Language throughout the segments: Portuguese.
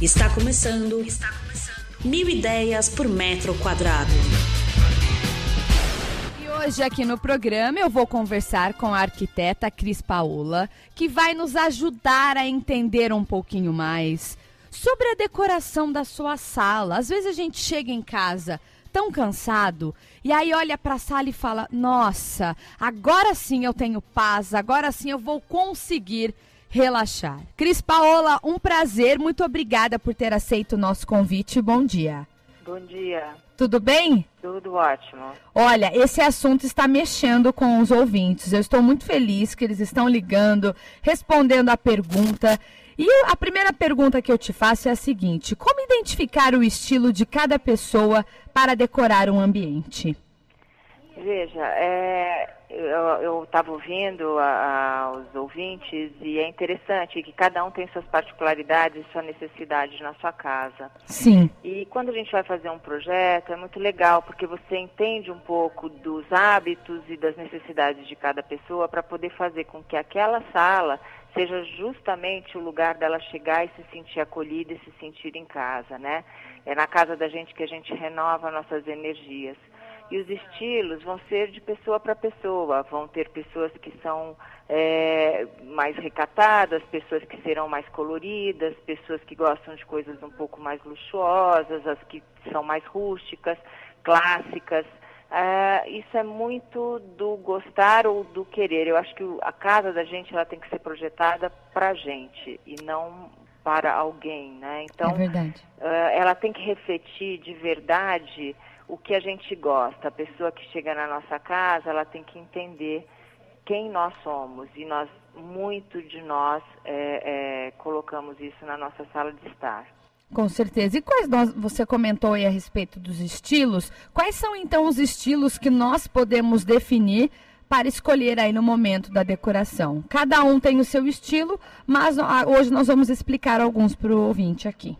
Está começando. Está começando. Mil ideias por metro quadrado. E hoje aqui no programa eu vou conversar com a arquiteta Cris Paola, que vai nos ajudar a entender um pouquinho mais sobre a decoração da sua sala. Às vezes a gente chega em casa tão cansado e aí olha para a sala e fala: "Nossa, agora sim eu tenho paz, agora sim eu vou conseguir relaxar". Cris Paola, um prazer, muito obrigada por ter aceito o nosso convite. Bom dia. Bom dia. Tudo bem? Tudo ótimo. Olha, esse assunto está mexendo com os ouvintes. Eu estou muito feliz que eles estão ligando, respondendo a pergunta. E a primeira pergunta que eu te faço é a seguinte: como identificar o estilo de cada pessoa para decorar um ambiente? Veja, é, eu estava ouvindo a, a, os ouvintes e é interessante que cada um tem suas particularidades e sua necessidade na sua casa. Sim. E quando a gente vai fazer um projeto é muito legal porque você entende um pouco dos hábitos e das necessidades de cada pessoa para poder fazer com que aquela sala seja justamente o lugar dela chegar e se sentir acolhida e se sentir em casa, né? É na casa da gente que a gente renova nossas energias. E os estilos vão ser de pessoa para pessoa. Vão ter pessoas que são é, mais recatadas, pessoas que serão mais coloridas, pessoas que gostam de coisas um pouco mais luxuosas, as que são mais rústicas, clássicas. É, isso é muito do gostar ou do querer. Eu acho que a casa da gente ela tem que ser projetada para a gente e não para alguém, né? Então, é verdade. É, ela tem que refletir de verdade o que a gente gosta. A pessoa que chega na nossa casa, ela tem que entender quem nós somos e nós muito de nós é, é, colocamos isso na nossa sala de estar. Com certeza. E quais nós, você comentou aí a respeito dos estilos? Quais são então os estilos que nós podemos definir para escolher aí no momento da decoração? Cada um tem o seu estilo, mas hoje nós vamos explicar alguns para o ouvinte aqui.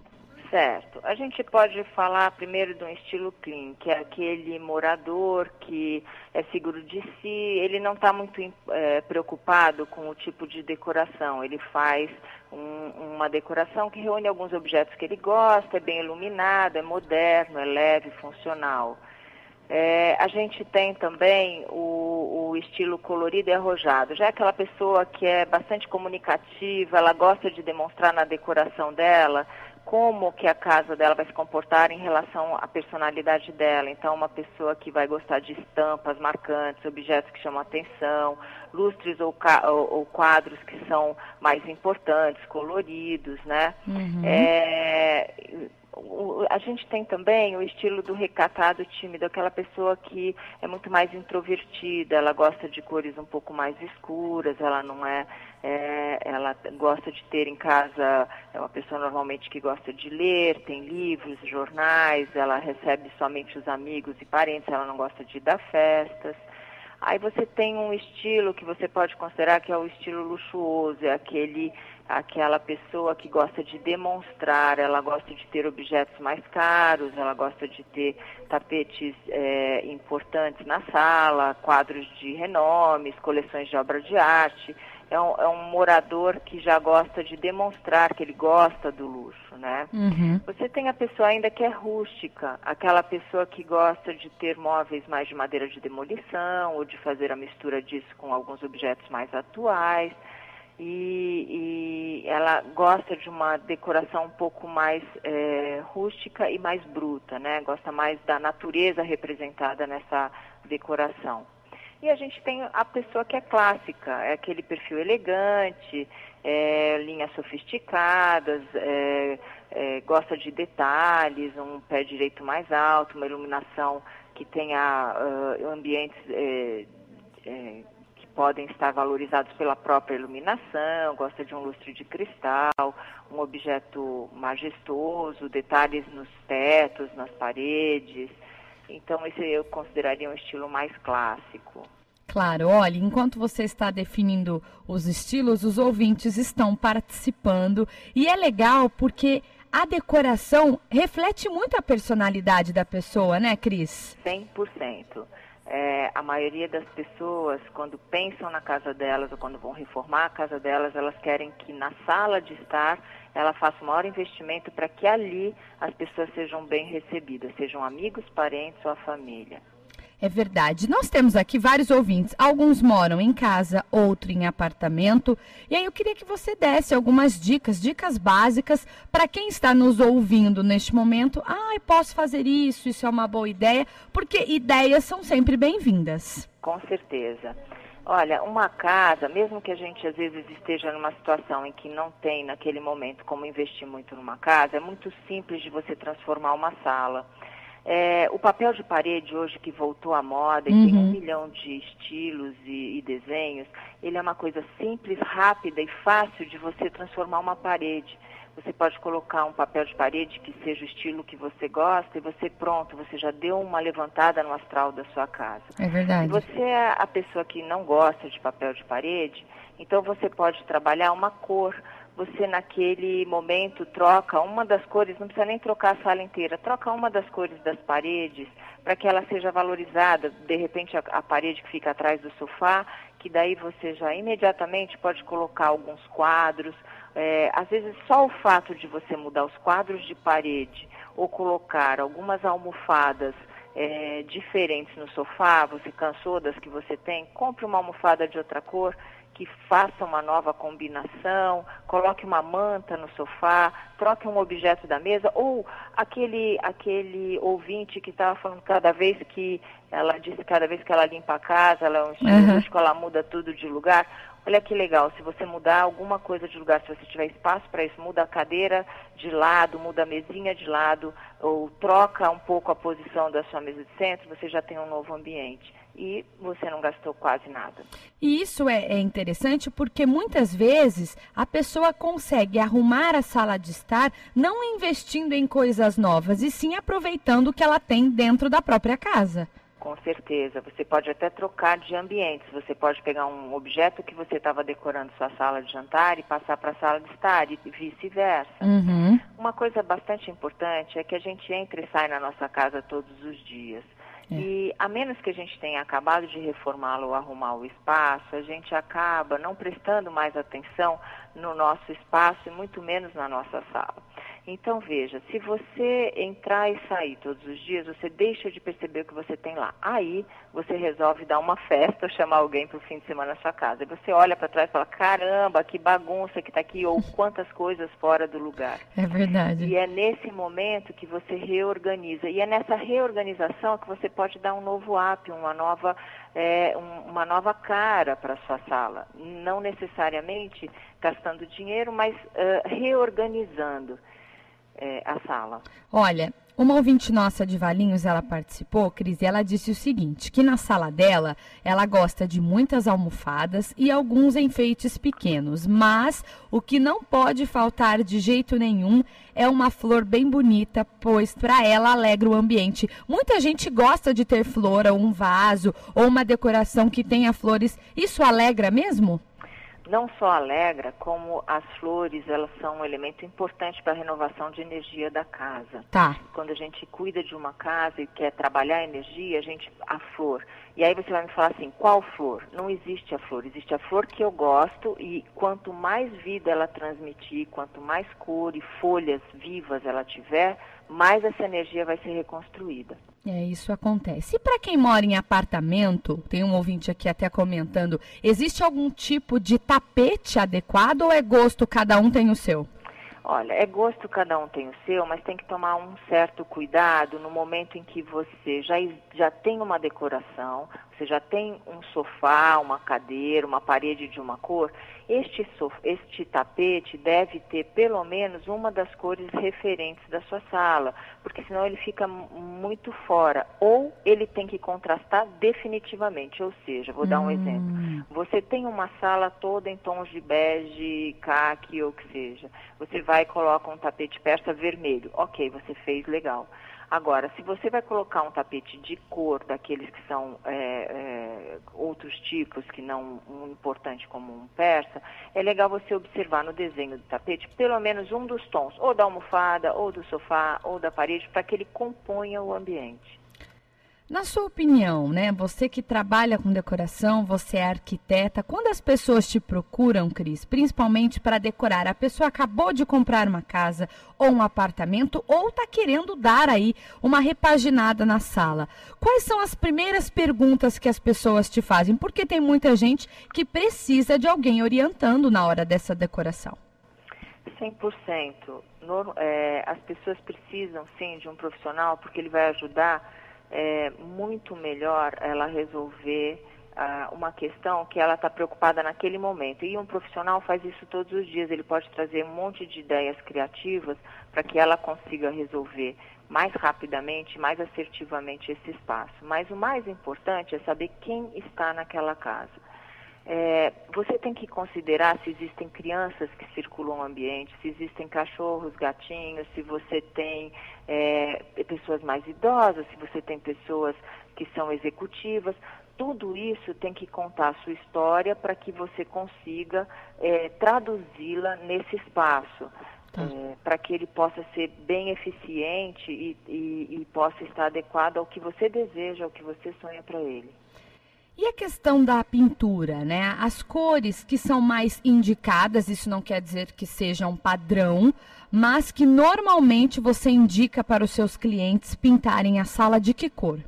Certo. A gente pode falar primeiro de um estilo clean, que é aquele morador que é seguro de si, ele não está muito é, preocupado com o tipo de decoração. Ele faz um, uma decoração que reúne alguns objetos que ele gosta, é bem iluminado, é moderno, é leve, funcional. É, a gente tem também o, o, estilo colorido e arrojado. Já é aquela pessoa que é bastante comunicativa, ela gosta de demonstrar na decoração dela como que a casa dela vai se comportar em relação à personalidade dela. Então, uma pessoa que vai gostar de estampas marcantes, objetos que chamam atenção, lustres ou, ou, quadros que são mais importantes, coloridos, né? Uhum. É, a gente tem também o estilo do recatado tímido, aquela pessoa que é muito mais introvertida, ela gosta de cores um pouco mais escuras, ela não é, é, ela gosta de ter em casa, é uma pessoa normalmente que gosta de ler, tem livros, jornais, ela recebe somente os amigos e parentes, ela não gosta de dar festas. Aí você tem um estilo que você pode considerar que é o estilo luxuoso, é aquele aquela pessoa que gosta de demonstrar, ela gosta de ter objetos mais caros, ela gosta de ter tapetes é, importantes na sala, quadros de renomes, coleções de obra de arte. É um, é um, morador que já gosta de demonstrar que ele gosta do luxo, né? Uhum. Você tem a pessoa ainda que é rústica, aquela pessoa que gosta de ter móveis mais de madeira de demolição ou de fazer a mistura disso com alguns objetos mais atuais e, e, ela gosta de uma decoração um pouco mais é, rústica e mais bruta, né? Gosta mais da natureza representada nessa decoração. E a gente tem a pessoa que é clássica, é aquele perfil elegante, é, linhas sofisticadas, é, é, gosta de detalhes, um pé direito mais alto, uma iluminação que tenha uh, ambientes é, é, podem estar valorizados pela própria iluminação, gosta de um lustre de cristal, um objeto majestoso, detalhes nos tetos, nas paredes. Então, esse eu consideraria um estilo mais clássico. Claro, olha, enquanto você está definindo os estilos, os ouvintes estão participando e é legal porque a decoração reflete muito a personalidade da pessoa, né, Cris? 100%. É, a maioria das pessoas, quando pensam na casa delas ou quando vão reformar a casa delas, elas querem que na sala de estar ela faça o maior investimento para que ali as pessoas sejam bem recebidas, sejam amigos, parentes ou a família. É verdade. Nós temos aqui vários ouvintes. Alguns moram em casa, outro em apartamento. E aí eu queria que você desse algumas dicas, dicas básicas para quem está nos ouvindo neste momento. Ah, eu posso fazer isso, isso é uma boa ideia, porque ideias são sempre bem-vindas. Com certeza. Olha, uma casa, mesmo que a gente às vezes esteja numa situação em que não tem naquele momento como investir muito numa casa, é muito simples de você transformar uma sala. É, o papel de parede hoje que voltou à moda e uhum. tem um uhum. milhão de estilos e, e, desenhos, ele é uma coisa simples, rápida e fácil de você transformar uma parede. Você pode colocar um papel de parede que seja o estilo que você gosta e você pronto, você já deu uma levantada no astral da sua casa. É verdade. Se você é a pessoa que não gosta de papel de parede, então você pode trabalhar uma cor você naquele momento troca uma das cores, não precisa nem trocar a sala inteira, troca uma das cores das paredes para que ela seja valorizada. De repente a, a, parede que fica atrás do sofá, que daí você já imediatamente pode colocar alguns quadros. É, às vezes só o fato de você mudar os quadros de parede ou colocar algumas almofadas é, diferentes no sofá, você cansou das que você tem, compre uma almofada de outra cor que faça uma nova combinação, coloque uma manta no sofá, troque um objeto da mesa, ou aquele, aquele ouvinte que estava falando cada vez que ela disse cada vez que ela limpa a casa, ela é um uhum. ela muda tudo de lugar. Olha que legal, se você mudar alguma coisa de lugar, se você tiver espaço para isso, muda a cadeira de lado, muda a mesinha de lado, ou troca um pouco a posição da sua mesa de centro, você já tem um novo ambiente e você não gastou quase nada. E isso é, é, interessante porque muitas vezes a pessoa consegue arrumar a sala de estar não investindo em coisas novas, e sim aproveitando o que ela tem dentro da própria casa. Com certeza. Você pode até trocar de ambientes. Você pode pegar um objeto que você estava decorando sua sala de jantar e passar para a sala de estar e vice-versa. Uhum. Uma coisa bastante importante é que a gente entra e sai na nossa casa todos os dias. É. E a menos que a gente tenha acabado de reformá-lo ou arrumar o espaço, a gente acaba não prestando mais atenção no nosso espaço e muito menos na nossa sala. Então veja, se você entrar e sair todos os dias, você deixa de perceber o que você tem lá. Aí você resolve dar uma festa ou chamar alguém para o fim de semana na sua casa. E você olha para trás e fala, caramba, que bagunça que está aqui, ou quantas coisas fora do lugar. É verdade. E é nesse momento que você reorganiza. E é nessa reorganização que você pode dar um novo app, uma nova, é, um, uma nova cara para a sua sala. Não necessariamente gastando dinheiro, mas uh, reorganizando é, a sala. Olha, uma ouvinte nossa de Valinhos, ela participou, Cris, e ela disse o seguinte, que na sala dela, ela gosta de muitas almofadas e alguns enfeites pequenos, mas o que não pode faltar de jeito nenhum é uma flor bem bonita, pois para ela alegra o ambiente. Muita gente gosta de ter flor ou um vaso ou uma decoração que tenha flores. Isso alegra mesmo? Não só alegra, como as flores, elas são um elemento importante para a renovação de energia da casa. Tá. Quando a gente cuida de uma casa e quer trabalhar a energia, a gente a flor. E aí você vai me falar assim, qual flor? Não existe a flor, existe a flor que eu gosto e quanto mais vida ela transmitir, quanto mais cor e folhas vivas ela tiver, mais essa energia vai ser reconstruída. É, isso acontece. E para quem mora em apartamento, tem um ouvinte aqui até comentando, existe algum tipo de tapete adequado ou é gosto, cada um tem o seu? Olha, é gosto, cada um tem o seu, mas tem que tomar um certo cuidado no momento em que você já, já tem uma decoração, você já tem um sofá, uma cadeira, uma parede de uma cor, este, este tapete deve ter pelo menos uma das cores referentes da sua sala, porque senão ele fica muito fora. Ou ele tem que contrastar definitivamente, ou seja, vou dar um hum. exemplo. Você tem uma sala toda em tons de bege, caqui ou o que seja. Você vai e coloca um tapete persa vermelho. Ok, você fez legal. Agora, se você vai colocar um tapete de cor, daqueles que são é, é, outros tipos, que não um importante como um persa, é legal você observar no desenho do tapete pelo menos um dos tons, ou da almofada, ou do sofá, ou da parede, para que ele componha o ambiente. Na sua opinião, né? Você que trabalha com decoração, você é arquiteta, quando as pessoas te procuram, Cris, principalmente para decorar, a pessoa acabou de comprar uma casa ou um apartamento ou está querendo dar aí uma repaginada na sala. Quais são as primeiras perguntas que as pessoas te fazem? Porque tem muita gente que precisa de alguém orientando na hora dessa decoração. 100%. No, é, as pessoas precisam sim de um profissional porque ele vai ajudar é muito melhor ela resolver uh, uma questão que ela está preocupada naquele momento. E um profissional faz isso todos os dias, ele pode trazer um monte de ideias criativas para que ela consiga resolver mais rapidamente, mais assertivamente esse espaço. Mas o mais importante é saber quem está naquela casa. É, você tem que considerar se existem crianças que circulam o ambiente, se existem cachorros, gatinhos, se você tem é, pessoas mais idosas, se você tem pessoas que são executivas. Tudo isso tem que contar a sua história para que você consiga é, traduzi-la nesse espaço. Tá. É, para que ele possa ser bem eficiente e, e, e possa estar adequado ao que você deseja, ao que você sonha para ele. E a questão da pintura, né? As cores que são mais indicadas, isso não quer dizer que seja um padrão, mas que normalmente você indica para os seus clientes pintarem a sala de que cor?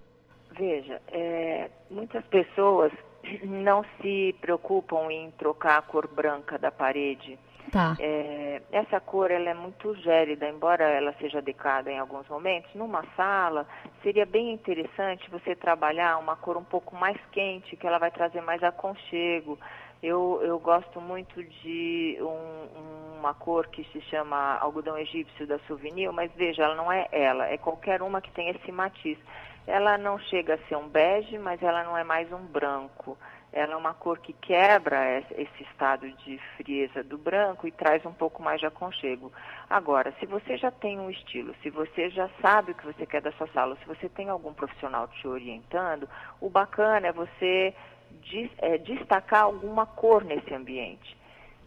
Veja, é, muitas pessoas não se preocupam em trocar a cor branca da parede Tá. É, essa cor ela é muito gélida, embora ela seja adequada em alguns momentos. Numa sala, seria bem interessante você trabalhar uma cor um pouco mais quente, que ela vai trazer mais aconchego. Eu, eu gosto muito de um, uma cor que se chama algodão egípcio da Souvenir, mas veja, ela não é ela, é qualquer uma que tem esse matiz. Ela não chega a ser um bege, mas ela não é mais um branco. Ela é uma cor que quebra esse estado de frieza do branco e traz um pouco mais de aconchego. Agora, se você já tem um estilo, se você já sabe o que você quer da sua sala, se você tem algum profissional te orientando, o bacana é você é, destacar alguma cor nesse ambiente.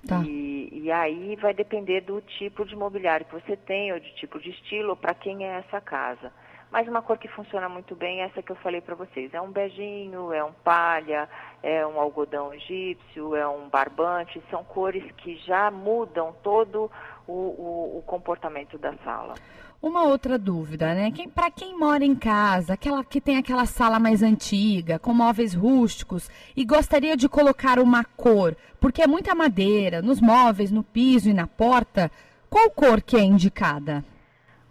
Tá. E, e, aí vai depender do tipo de mobiliário que você tem, ou de tipo de estilo, para quem é essa casa. Mas uma cor que funciona muito bem é essa que eu falei para vocês. É um beijinho, é um palha, é um algodão egípcio, é um barbante. São cores que já mudam todo o, o, o comportamento da sala. Uma outra dúvida, né? Para quem mora em casa, aquela que tem aquela sala mais antiga, com móveis rústicos e gostaria de colocar uma cor, porque é muita madeira nos móveis, no piso e na porta, qual cor que é indicada?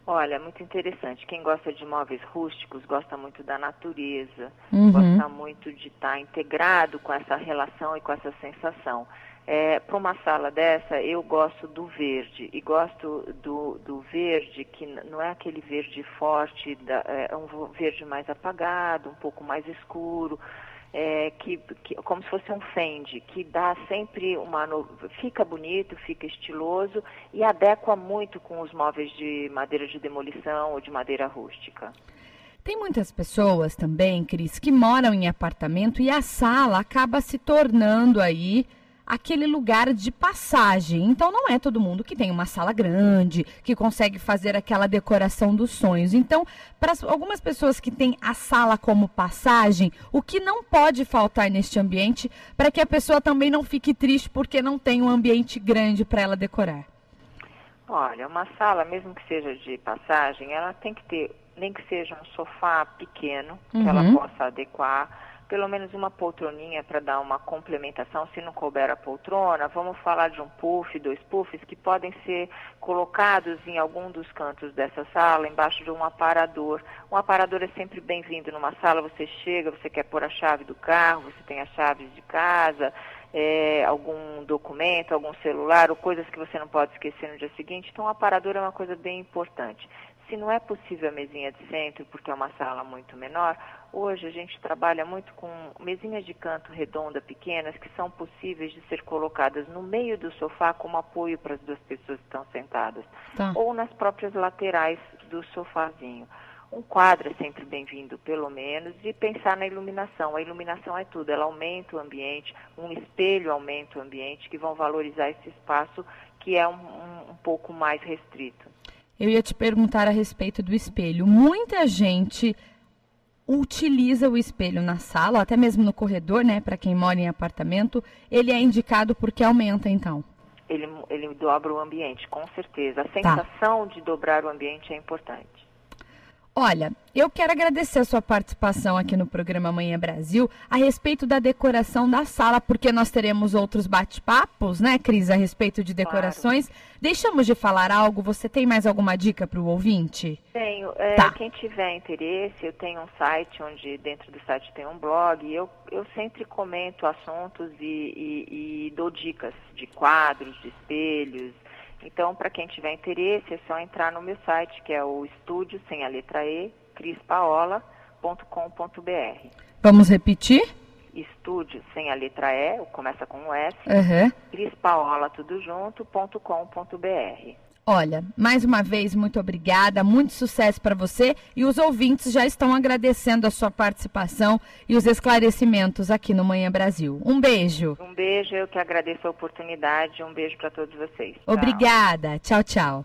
Olha, muito interessante. Quem gosta de móveis rústicos gosta muito da natureza, uhum. gosta muito de estar integrado com essa relação e com essa sensação. É, Para uma sala dessa, eu gosto do verde e gosto do, do verde que não é aquele verde forte, da, é um verde mais apagado, um pouco mais escuro é, que, que, como se fosse um fende, que dá sempre uma. Fica bonito, fica estiloso e adequa muito com os móveis de madeira de demolição ou de madeira rústica. Tem muitas pessoas também, Cris, que moram em apartamento e a sala acaba se tornando aí aquele lugar de passagem. Então não é todo mundo que tem uma sala grande, que consegue fazer aquela decoração dos sonhos. Então, para algumas pessoas que têm a sala como passagem, o que não pode faltar neste ambiente para que a pessoa também não fique triste porque não tem um ambiente grande para ela decorar? Olha, uma sala, mesmo que seja de passagem, ela tem que ter, nem que seja um sofá pequeno, que uhum. ela possa adequar pelo menos uma poltroninha para dar uma complementação. Se não couber a poltrona, vamos falar de um puff, dois puffs que podem ser colocados em algum dos cantos dessa sala, embaixo de um aparador. Um aparador é sempre bem-vindo numa sala. Você chega, você quer pôr a chave do carro, você tem as chaves de casa. É, algum documento, algum celular, ou coisas que você não pode esquecer no dia seguinte. Então, o aparador é uma coisa bem importante. Se não é possível a mesinha de centro, porque é uma sala muito menor, hoje a gente trabalha muito com mesinhas de canto redonda pequenas que são possíveis de ser colocadas no meio do sofá como apoio para as duas pessoas que estão sentadas, tá. ou nas próprias laterais do sofazinho. Um quadro é sempre bem-vindo, pelo menos, e pensar na iluminação. A iluminação é tudo, ela aumenta o ambiente, um espelho aumenta o ambiente, que vão valorizar esse espaço que é um, um, um pouco mais restrito. Eu ia te perguntar a respeito do espelho. Muita gente utiliza o espelho na sala, até mesmo no corredor, né, para quem mora em apartamento, ele é indicado porque aumenta então. Ele, ele dobra o ambiente, com certeza. A tá. sensação tá. de dobrar o ambiente é importante. Olha, eu quero agradecer a sua participação aqui no programa Manhã Brasil a respeito da decoração da sala, porque nós teremos outros bate-papos, né, Cris, a respeito de decorações. Claro. Deixamos de falar algo, você tem mais alguma dica para o ouvinte? Tenho. É, tá. Quem tiver interesse, eu tenho um site onde dentro do site tem um blog, eu, eu sempre comento assuntos e, e, e dou dicas de quadros, de espelhos, então, para quem tiver interesse, é só entrar no meu site, que é o estúdio, sem a letra E, crispaola.com.br. Vamos repetir? Estúdio, sem a letra E, começa com um S, uhum. crispaola, tudo junto, ponto com, ponto br. Olha, mais uma vez, muito obrigada, muito sucesso para você e os ouvintes já estão agradecendo a sua participação e os esclarecimentos aqui no Manhã Brasil. Um beijo. Um beijo, eu que agradeço a oportunidade. Um beijo para todos vocês. Tchau. Obrigada. Tchau, tchau.